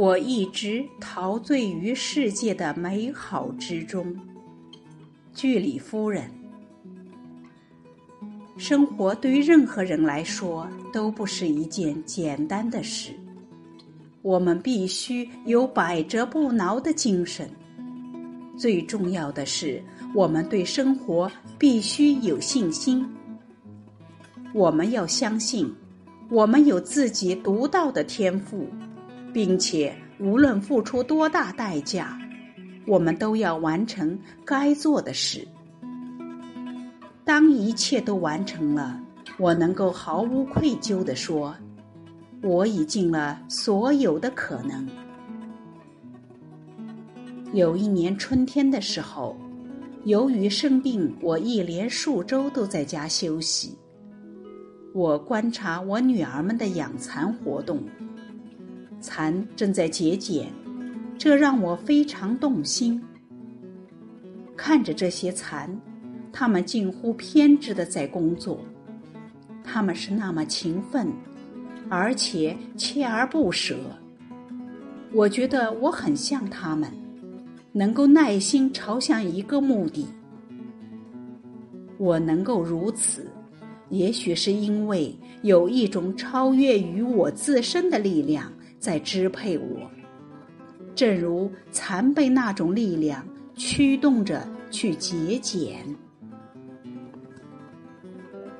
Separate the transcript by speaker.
Speaker 1: 我一直陶醉于世界的美好之中。居里夫人，生活对于任何人来说都不是一件简单的事。我们必须有百折不挠的精神。最重要的是，我们对生活必须有信心。我们要相信，我们有自己独到的天赋，并且无论付出多大代价，我们都要完成该做的事。当一切都完成了，我能够毫无愧疚地说。我已尽了所有的可能。有一年春天的时候，由于生病，我一连数周都在家休息。我观察我女儿们的养蚕活动，蚕正在节俭，这让我非常动心。看着这些蚕，它们近乎偏执的在工作，它们是那么勤奋。而且锲而不舍，我觉得我很像他们，能够耐心朝向一个目的。我能够如此，也许是因为有一种超越于我自身的力量在支配我，正如蚕被那种力量驱动着去节俭。